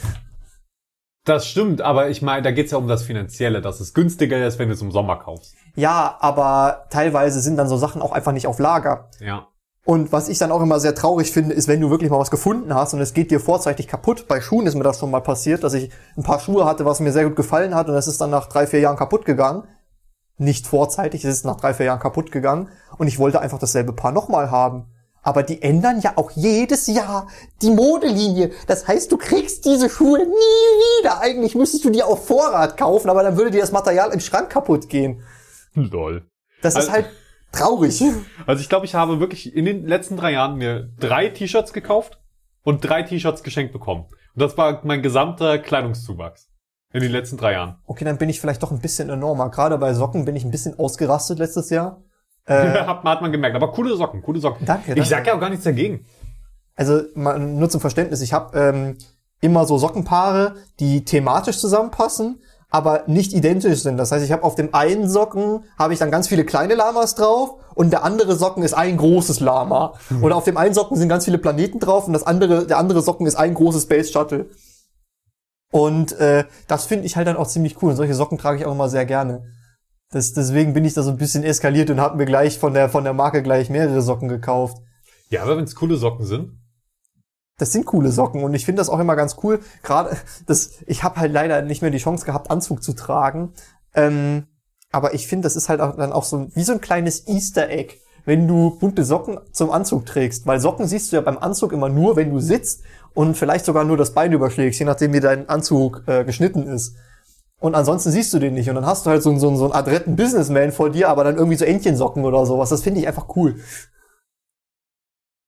Das stimmt, aber ich meine, da geht's ja um das Finanzielle, dass es günstiger ist, wenn du es im Sommer kaufst. Ja, aber teilweise sind dann so Sachen auch einfach nicht auf Lager. Ja. Und was ich dann auch immer sehr traurig finde, ist, wenn du wirklich mal was gefunden hast und es geht dir vorzeitig kaputt. Bei Schuhen ist mir das schon mal passiert, dass ich ein paar Schuhe hatte, was mir sehr gut gefallen hat und es ist dann nach drei, vier Jahren kaputt gegangen. Nicht vorzeitig, es ist nach drei, vier Jahren kaputt gegangen und ich wollte einfach dasselbe Paar nochmal haben. Aber die ändern ja auch jedes Jahr die Modelinie. Das heißt, du kriegst diese Schuhe nie wieder. Eigentlich müsstest du die auf Vorrat kaufen, aber dann würde dir das Material im Schrank kaputt gehen. Lol. Das Also- ist halt traurig. Also ich glaube, ich habe wirklich in den letzten drei Jahren mir drei T-Shirts gekauft und drei T-Shirts geschenkt bekommen. Und das war mein gesamter Kleidungszuwachs in den letzten drei Jahren. Okay, dann bin ich vielleicht doch ein bisschen enormer. Gerade bei Socken bin ich ein bisschen ausgerastet letztes Jahr. Äh, hat, man- hat man gemerkt. Aber coole Socken, coole Socken. Danke, Ich danke. sag ja auch gar nichts dagegen. Also mal, nur zum Verständnis, ich habe ähm, immer so Sockenpaare, die thematisch zusammenpassen, aber nicht identisch sind. Das heißt, ich habe auf dem einen Socken habe ich dann ganz viele kleine Lamas drauf und der andere Socken ist ein großes Lama. Oder auf dem einen Socken sind ganz viele Planeten drauf und das andere, der andere Socken ist ein großes Space Shuttle. Und äh, das finde ich halt dann auch ziemlich cool. Und solche Socken trage ich auch immer sehr gerne. Das, deswegen bin ich da so ein bisschen eskaliert und habe mir gleich von der von der Marke gleich mehrere Socken gekauft. Ja, aber wenn es coole Socken sind. Das sind coole Socken und ich finde das auch immer ganz cool. Gerade das, ich habe halt leider nicht mehr die Chance gehabt, Anzug zu tragen. Ähm, aber ich finde, das ist halt auch dann auch so wie so ein kleines Easter Egg, wenn du bunte Socken zum Anzug trägst. Weil Socken siehst du ja beim Anzug immer nur, wenn du sitzt und vielleicht sogar nur das Bein überschlägst, je nachdem wie dein Anzug äh, geschnitten ist. Und ansonsten siehst du den nicht. Und dann hast du halt so, einen- so, einen- so einen adretten Businessman vor dir, aber dann irgendwie so Entchensocken oder sowas. Das finde ich einfach cool.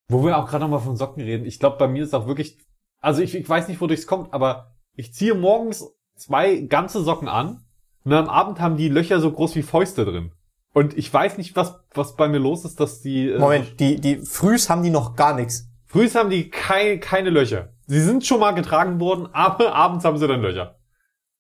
Wo wir auch gerade nochmal von Socken reden. Ich glaube, bei mir ist auch wirklich, also ich, ich weiß nicht, wodurch es kommt, aber ich ziehe morgens zwei ganze Socken an und am Abend haben die Löcher so groß wie Fäuste drin. Und ich weiß nicht, was, was bei mir los ist, dass die... äh, Moment, die, die Frühs haben die noch gar nichts. Frühs haben die kei keine Löcher. Sie sind schon mal getragen worden, aber abends haben sie dann Löcher.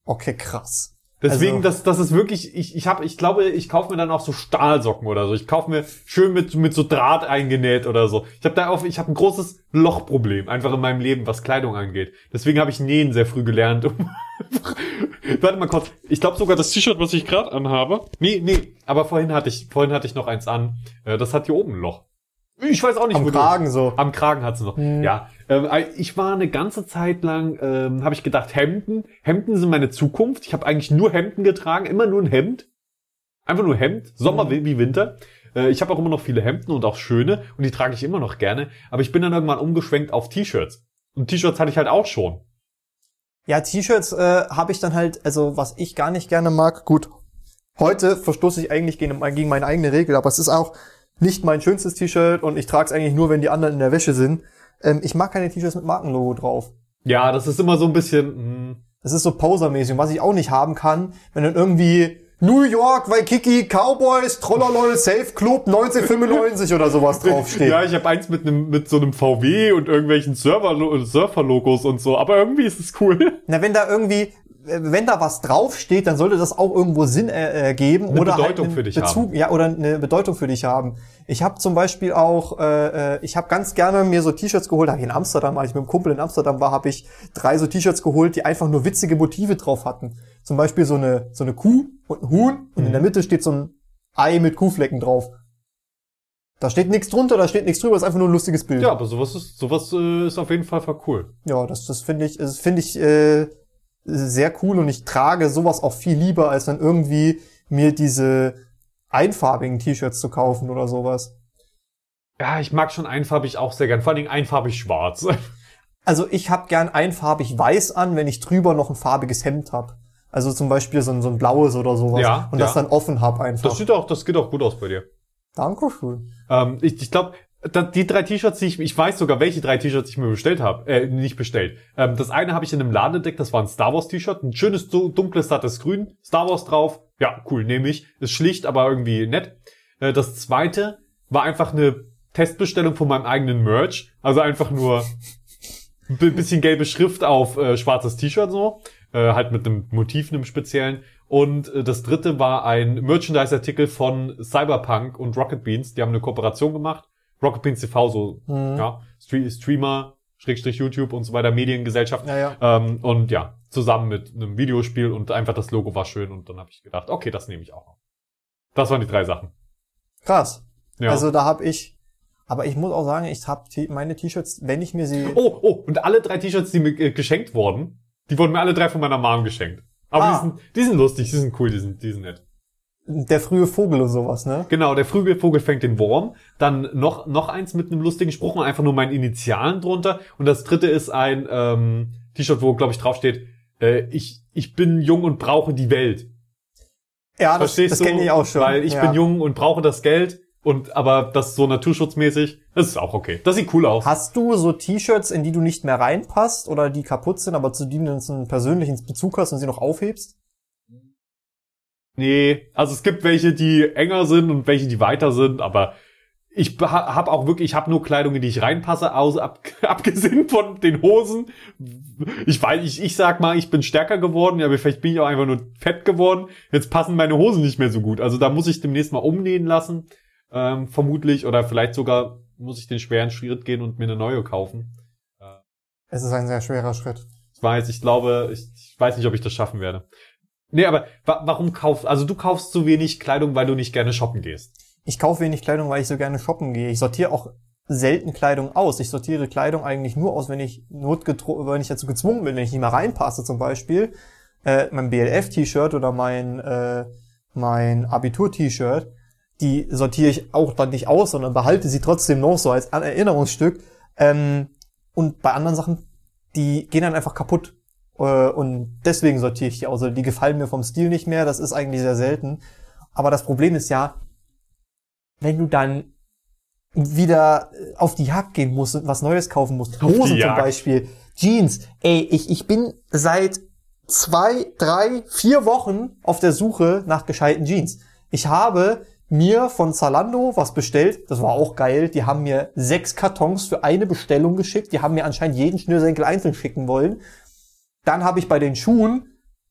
Okay, krass. Deswegen, Also- das, das ist wirklich, ich, ich habe, ich glaube, ich kaufe mir dann auch so Stahlsocken oder so. Ich kaufe mir schön mit, mit so Draht eingenäht oder so. Ich habe da auch, ich habe ein großes Lochproblem einfach in meinem Leben, was Kleidung angeht. Deswegen habe ich Nähen sehr früh gelernt. Warte mal kurz. Ich glaube sogar das T-Shirt, was ich gerade anhabe. Nee, nee. Aber vorhin hatte ich, vorhin hatte ich noch eins an. Äh, Das hat hier oben ein Loch. Ich weiß auch nicht, Am wodurch. Kragen so. Am Kragen hat's noch. Ja, ähm, ich war eine ganze Zeit lang, ähm, habe ich gedacht, Hemden, Hemden sind meine Zukunft. Ich habe eigentlich nur Hemden getragen, immer nur ein Hemd, einfach nur Hemd, Sommer wie wie Winter. Äh, ich habe auch immer noch viele Hemden und auch schöne und die trage ich immer noch gerne. Aber ich bin dann irgendwann umgeschwenkt auf T-Shirts und T-Shirts hatte ich halt auch schon. Ja, T-Shirts äh, habe ich dann halt, also was ich gar nicht gerne mag, gut, heute verstoße ich eigentlich gegen, gegen meine eigene Regel, aber es ist auch nicht mein schönstes T-Shirt und ich trage es eigentlich nur, wenn die anderen in der Wäsche sind. Ähm, ich mag keine T-Shirts mit Markenlogo drauf. Ja, das ist immer so ein bisschen. Mh, Das ist so posermäßig. Und was ich auch nicht haben kann, wenn dann irgendwie New York, Waikiki, Cowboys, Trollerlol, Safe Club 1995 oder sowas draufsteht. Ja, ich habe eins mit einem mit so einem VW und irgendwelchen Server Surfer-Logos und so. Aber irgendwie ist es cool. Na, wenn da irgendwie, wenn da was draufsteht, dann sollte das auch irgendwo Sinn äh, ergeben Eine oder Bedeutung halt für dich Bezug, haben. ja, oder eine Bedeutung für dich haben. Ich habe zum Beispiel auch, äh, äh, ich habe ganz gerne mir so T-Shirts geholt, habe ich in Amsterdam, als ich mit einem Kumpel in Amsterdam war, habe ich drei so T-Shirts geholt, die einfach nur witzige Motive drauf hatten. Zum Beispiel so eine so eine Kuh und ein Huhn und in der Mitte steht so ein Ei mit Kuhflecken drauf. Da steht nichts drunter, da steht nichts drüber, ist einfach nur ein lustiges Bild. Ja, aber sowas ist sowas äh, ist auf jeden Fall voll cool. Ja, das, das finde ich, das finde ich äh, sehr cool und ich trage sowas auch viel lieber, als dann irgendwie mir diese einfarbigen T-Shirts zu kaufen oder sowas. Ja, ich mag schon einfarbig auch sehr gern. Vor allen Dingen einfarbig schwarz. Also ich habe gern einfarbig weiß an, wenn ich drüber noch ein farbiges Hemd hab. Also zum Beispiel so ein, so ein blaues oder sowas. Ja, und das ja. dann offen hab einfach. Das sieht auch, das geht auch gut aus bei dir. Dankeschön. Ähm, ich ich glaube, die drei T-Shirts, die ich, ich weiß sogar, welche drei T-Shirts ich mir bestellt habe, äh, nicht bestellt. Ähm, das eine habe ich in einem Laden entdeckt, das war ein Star Wars T-Shirt, ein schönes du- dunkles sattes Grün, Star Wars drauf. Ja, cool, nehme ich. Ist schlicht, aber irgendwie nett. Äh, das zweite war einfach eine Testbestellung von meinem eigenen Merch, also einfach nur ein bi- bisschen gelbe Schrift auf äh, schwarzes T-Shirt so, äh, halt mit einem Motiv, einem speziellen. Und äh, das dritte war ein Merchandise-Artikel von Cyberpunk und Rocket Beans. Die haben eine Kooperation gemacht. Rocket Beans TV, so Mhm. ja, Stre Streamer, Schrägstrich YouTube und so weiter, Mediengesellschaft. Ja, ja. Ähm, und ja, zusammen mit einem Videospiel und einfach das Logo war schön und dann habe ich gedacht, okay, das nehme ich auch. Das waren die drei Sachen. Krass. Ja. Also da hab ich, aber ich muss auch sagen, ich hab T- meine T-Shirts, wenn ich mir sie, Oh, oh, und alle drei T-Shirts, die mir äh, geschenkt wurden, die wurden mir alle drei von meiner Mom geschenkt. Aber Ah. die, sind, die sind lustig, die sind cool, die sind, die sind nett. Der frühe Vogel und sowas, ne? Genau, der frühe Vogel fängt den Wurm. Dann noch, noch eins mit einem lustigen Spruch und einfach nur meinen Initialen drunter. Und das dritte ist ein ähm, T-Shirt, wo, glaube ich, draufsteht, äh, ich, ich bin jung und brauche die Welt. Ja, das, Verstehst das kenne ich auch schon. Weil ich ja. bin jung und brauche das Geld. Und aber das so naturschutzmäßig, das ist auch okay. Das sieht cool aus. Hast du so T-Shirts, in die du nicht mehr reinpasst oder die kaputt sind, aber zu denen du einen persönlichen Bezug hast und sie noch aufhebst? Nee, also es gibt welche, die enger sind und welche, die weiter sind, aber ich habe auch wirklich, ich habe nur Kleidung, in die ich reinpasse, aus, ab, abgesehen von den Hosen. Ich weiß, ich, ich sag mal, ich bin stärker geworden, aber vielleicht bin ich auch einfach nur fett geworden. Jetzt passen meine Hosen nicht mehr so gut. Also da muss ich demnächst mal umnähen lassen, ähm, vermutlich, oder vielleicht sogar muss ich den schweren Schritt gehen und mir eine neue kaufen. Es ist ein sehr schwerer Schritt. Ich weiß, ich glaube, ich, ich weiß nicht, ob ich das schaffen werde. Nee, aber wa warum kaufst, also du kaufst so wenig Kleidung, weil du nicht gerne shoppen gehst. Ich kaufe wenig Kleidung, weil ich so gerne shoppen gehe. Ich sortiere auch selten Kleidung aus. Ich sortiere Kleidung eigentlich nur aus, wenn ich notgedro wenn ich dazu gezwungen bin, wenn ich nicht mehr reinpasse zum Beispiel. Äh, mein BLF-T-Shirt oder mein, äh, mein Abitur-T-Shirt, die sortiere ich auch dann nicht aus, sondern behalte sie trotzdem noch so als Erinnerungsstück. Ähm, und bei anderen Sachen, die gehen dann einfach kaputt. Äh, und deswegen sortiere ich die aus. Also die gefallen mir vom Stil nicht mehr. Das ist eigentlich sehr selten. Aber das Problem ist ja, wenn du dann wieder auf die Jagd gehen musst und was Neues kaufen musst. Hosen zum. Beispiel, Jeans. Ey, ich, ich bin seit zwei, drei, vier Wochen auf der Suche nach gescheiten Jeans. Ich habe mir von Zalando was bestellt. Das war auch geil. Die haben mir sechs Kartons für eine Bestellung geschickt. Die haben mir anscheinend jeden Schnürsenkel einzeln schicken wollen. Dann habe ich bei den Schuhen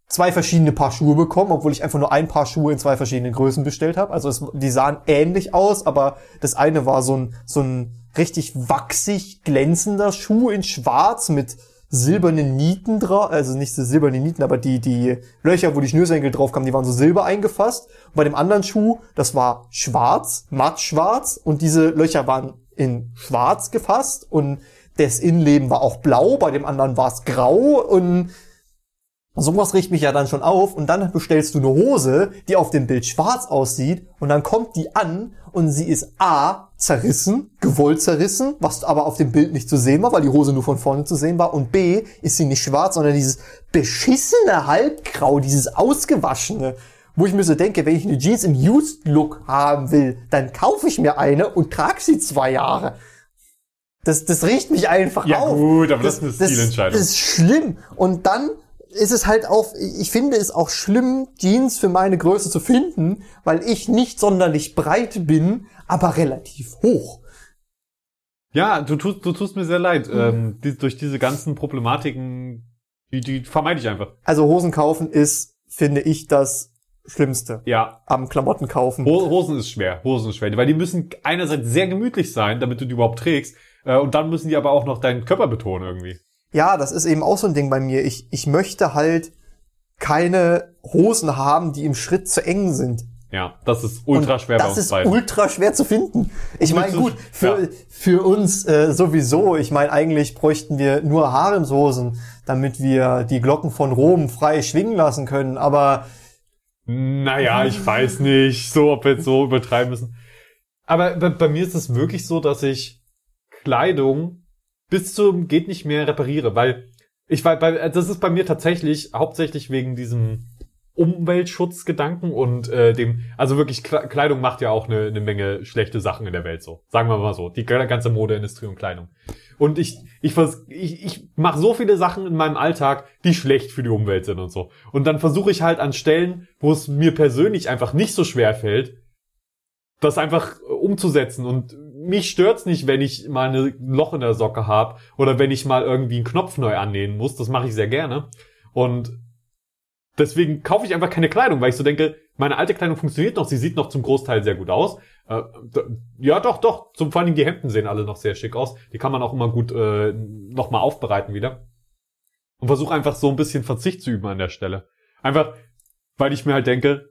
zwei verschiedene Paar Schuhe bekommen, obwohl ich einfach nur ein Paar Schuhe in zwei verschiedenen Größen bestellt habe. Also es, die sahen ähnlich aus, aber das eine war so ein, so ein richtig wachsig glänzender Schuh in schwarz mit silbernen Nieten drauf, also nicht so silberne Nieten, aber die, die Löcher, wo die Schnürsenkel drauf kamen, die waren so silber eingefasst. Und bei dem anderen Schuh, das war schwarz, matt schwarz und diese Löcher waren in schwarz gefasst und das Innenleben war auch blau, bei dem anderen war es grau und Sowas riecht mich ja dann schon auf und dann bestellst du eine Hose, die auf dem Bild schwarz aussieht und dann kommt die an und sie ist A, zerrissen, gewollt zerrissen, was aber auf dem Bild nicht zu sehen war, weil die Hose nur von vorne zu sehen war und B, ist sie nicht schwarz, sondern dieses beschissene Halbgrau, dieses ausgewaschene, wo ich mir so denke, wenn ich eine Jeans im Used Look haben will, dann kaufe ich mir eine und trage sie zwei Jahre. Das, das riecht mich einfach Ja, auf. gut, aber das ist eine Stilentscheidung. Das ist schlimm. Und dann ist es halt auch, ich finde es auch schlimm, Jeans für meine Größe zu finden, weil ich nicht sonderlich breit bin, aber relativ hoch. Ja, du tust, du tust mir sehr leid. Mhm. Ähm, die, durch diese ganzen Problematiken, die, die vermeide ich einfach. Also Hosen kaufen ist, finde ich, das Schlimmste Ja, am Klamotten kaufen. Ho- Hosen ist schwer. Hosen ist schwer, weil die müssen einerseits sehr gemütlich sein, damit du die überhaupt trägst, äh, und dann müssen die aber auch noch deinen Körper betonen irgendwie. Ja, das ist eben auch so ein Ding bei mir. Ich, ich möchte halt keine Hosen haben, die im Schritt zu eng sind. Ja, das ist ultra schwer bei Das uns ist beiden. ultra schwer zu finden. Ich meine, das gut, ist- für, ja. für uns äh, sowieso. Ich meine, eigentlich bräuchten wir nur Haremshosen, damit wir die Glocken von Rom frei schwingen lassen können. Aber Naja, ich weiß nicht, so ob wir jetzt so übertreiben müssen. Aber bei, bei mir ist es wirklich so, dass ich Kleidung bis zum geht nicht mehr repariere, weil ich weil bei, das ist bei mir tatsächlich hauptsächlich wegen diesem Umweltschutzgedanken und äh, dem, also wirklich Kle- Kleidung macht ja auch eine, eine Menge schlechte Sachen in der Welt so. Sagen wir mal so, die ganze Modeindustrie und Kleidung. Und ich ich ich, ich mache so viele Sachen in meinem Alltag, die schlecht für die Umwelt sind und so. Und dann versuche ich halt an Stellen, wo es mir persönlich einfach nicht so schwer fällt, das einfach äh, umzusetzen und mich stört's nicht, wenn ich mal ein Loch in der Socke habe oder wenn ich mal irgendwie einen Knopf neu annähen muss. Das mache ich sehr gerne. Und deswegen kaufe ich einfach keine Kleidung, weil ich so denke, meine alte Kleidung funktioniert noch, sie sieht noch zum Großteil sehr gut aus. Äh, ja, doch, doch. Zum vor Dingen die Hemden sehen alle noch sehr schick aus. Die kann man auch immer gut äh, nochmal aufbereiten wieder. Und versuche einfach so ein bisschen Verzicht zu üben an der Stelle. Einfach, weil ich mir halt denke,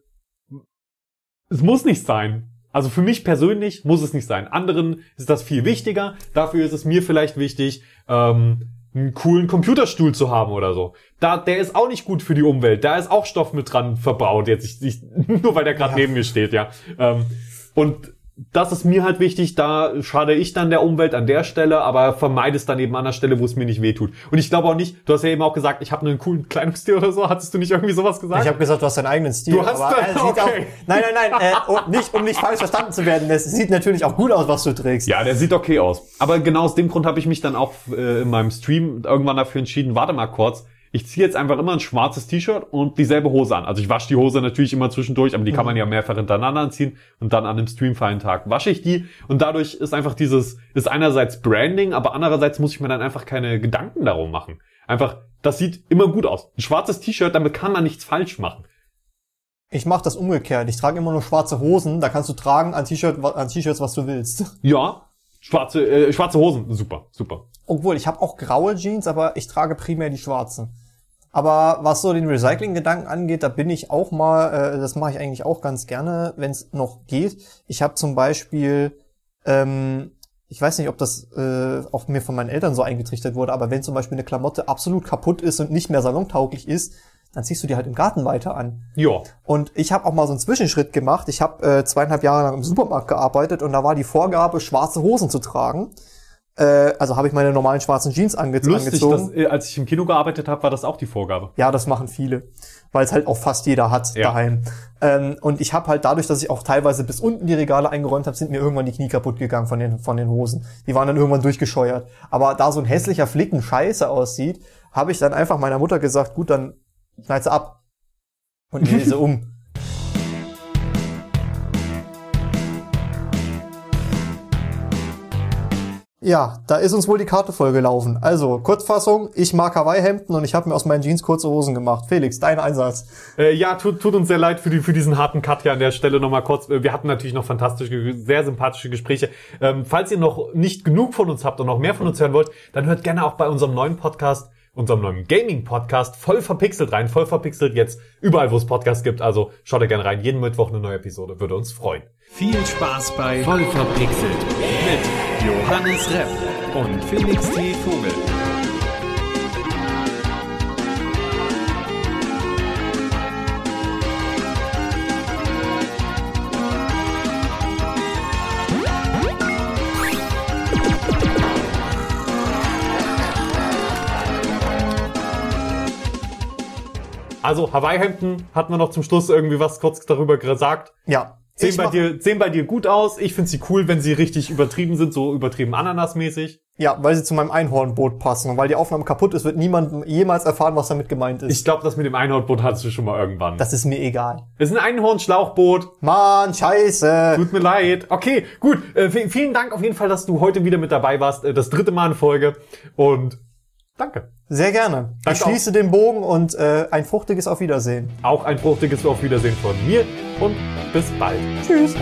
es muss nicht sein. Also für mich persönlich muss es nicht sein. Anderen ist das viel wichtiger. Dafür ist es mir vielleicht wichtig. Ähm, einen coolen Computerstuhl zu haben oder so. Da, der ist auch nicht gut für die Umwelt. Da ist auch Stoff mit dran verbraut. Jetzt ich, ich, nur weil der gerade Ja. neben mir steht, ja. Ähm, und das ist mir halt wichtig, da schade ich dann der Umwelt an der Stelle, aber vermeide es dann eben an der Stelle, wo es mir nicht wehtut. Und ich glaube auch nicht, du hast ja eben auch gesagt, ich habe einen coolen Kleidungsstil oder so. Hattest du nicht irgendwie sowas gesagt? Ich habe gesagt, du hast deinen eigenen Stil. Du hast aber da- er sieht okay. auch, nein, nein, nein, äh, oh, nicht, um nicht falsch verstanden zu werden. Es sieht natürlich auch gut aus, was du trägst. Ja, der sieht okay aus. Aber genau aus dem Grund habe ich mich dann auch äh, in meinem Stream irgendwann dafür entschieden, warte mal kurz, ich ziehe jetzt einfach immer ein schwarzes T-Shirt und dieselbe Hose an. Also ich wasche die Hose natürlich immer zwischendurch, aber die kann man ja mehrfach hintereinander anziehen und dann an einem streamfreien Tag wasche ich die und dadurch ist einfach dieses, ist einerseits Branding, aber andererseits muss ich mir dann einfach keine Gedanken darum machen. Einfach, das sieht immer gut aus. Ein schwarzes T-Shirt, damit kann man nichts falsch machen. Ich mache das umgekehrt. Ich trage immer nur schwarze Hosen. Da kannst du tragen an T-Shirt, an T-Shirts, was du willst. Ja, schwarze, äh, schwarze Hosen, super, super. Obwohl, ich habe auch graue Jeans, aber ich trage primär die schwarzen. Aber was so den Recycling-Gedanken angeht, da bin ich auch mal, äh, das mache ich eigentlich auch ganz gerne, wenn es noch geht. Ich habe zum Beispiel, ähm, ich weiß nicht, ob das äh, auch mir von meinen Eltern so eingetrichtert wurde, aber wenn zum Beispiel eine Klamotte absolut kaputt ist und nicht mehr salontauglich ist, dann ziehst du die halt im Garten weiter an. Ja. Und ich habe auch mal so einen Zwischenschritt gemacht. Ich habe äh, zweieinhalb Jahre lang im Supermarkt gearbeitet und da war die Vorgabe, schwarze Hosen zu tragen. Äh, also habe ich meine normalen schwarzen Jeans ange Lustig, angezogen. dass, äh, als ich im Kino gearbeitet habe, war das auch die Vorgabe. Ja, das machen viele, weil es halt auch fast jeder hat Ja. daheim. Ähm, und ich habe halt dadurch, dass ich auch teilweise bis unten die Regale eingeräumt habe, sind mir irgendwann die Knie kaputt gegangen von den von den Hosen. Die waren dann irgendwann durchgescheuert. Aber da so ein hässlicher Flicken scheiße aussieht, habe ich dann einfach meiner Mutter gesagt, gut, dann schneid sie ab und nähe sie um. Ja, da ist uns wohl die Karte vollgelaufen. Also, Kurzfassung, ich mag Hawaii-Hemden und ich habe mir aus meinen Jeans kurze Hosen gemacht. Felix, dein Einsatz. Äh, ja, tut, tut uns sehr leid für, die, für diesen harten Cut hier an der Stelle nochmal kurz. Äh, Wir hatten natürlich noch fantastische, sehr sympathische Gespräche. Ähm, falls ihr noch nicht genug von uns habt und noch mehr von uns hören wollt, dann hört gerne auch bei unserem neuen Podcast, unserem neuen Gaming-Podcast, voll verpixelt rein. Voll verpixelt jetzt überall, wo es Podcasts gibt. Also schaut da gerne rein. Jeden Mittwoch eine neue Episode. Würde uns freuen. Viel Spaß bei Voll verpixelt mit Johannes Repp und Felix T. Vogel. Also Hawaii-Hemden hatten wir noch zum Schluss irgendwie was kurz darüber gesagt. Ja. Sehen bei, dir, sehen bei dir gut aus. Ich finde sie cool, wenn sie richtig übertrieben sind, so übertrieben ananasmäßig. Ja, weil sie zu meinem Einhornboot passen. Und weil die Aufnahme kaputt ist, wird niemand jemals erfahren, was damit gemeint ist. Ich glaube, das mit dem Einhornboot hattest du schon mal irgendwann. das ist mir egal. Das ist ein Einhornschlauchboot. Mann, scheiße. Tut mir leid. Okay, gut. Äh, vielen Dank auf jeden Fall, dass du heute wieder mit dabei warst. Äh, das dritte Mal in Folge. Und danke. Sehr gerne. Danke ich schließe den Bogen und äh, ein fruchtiges Auf Wiedersehen. Auch ein fruchtiges Auf Wiedersehen von mir und bis bald. Tschüss.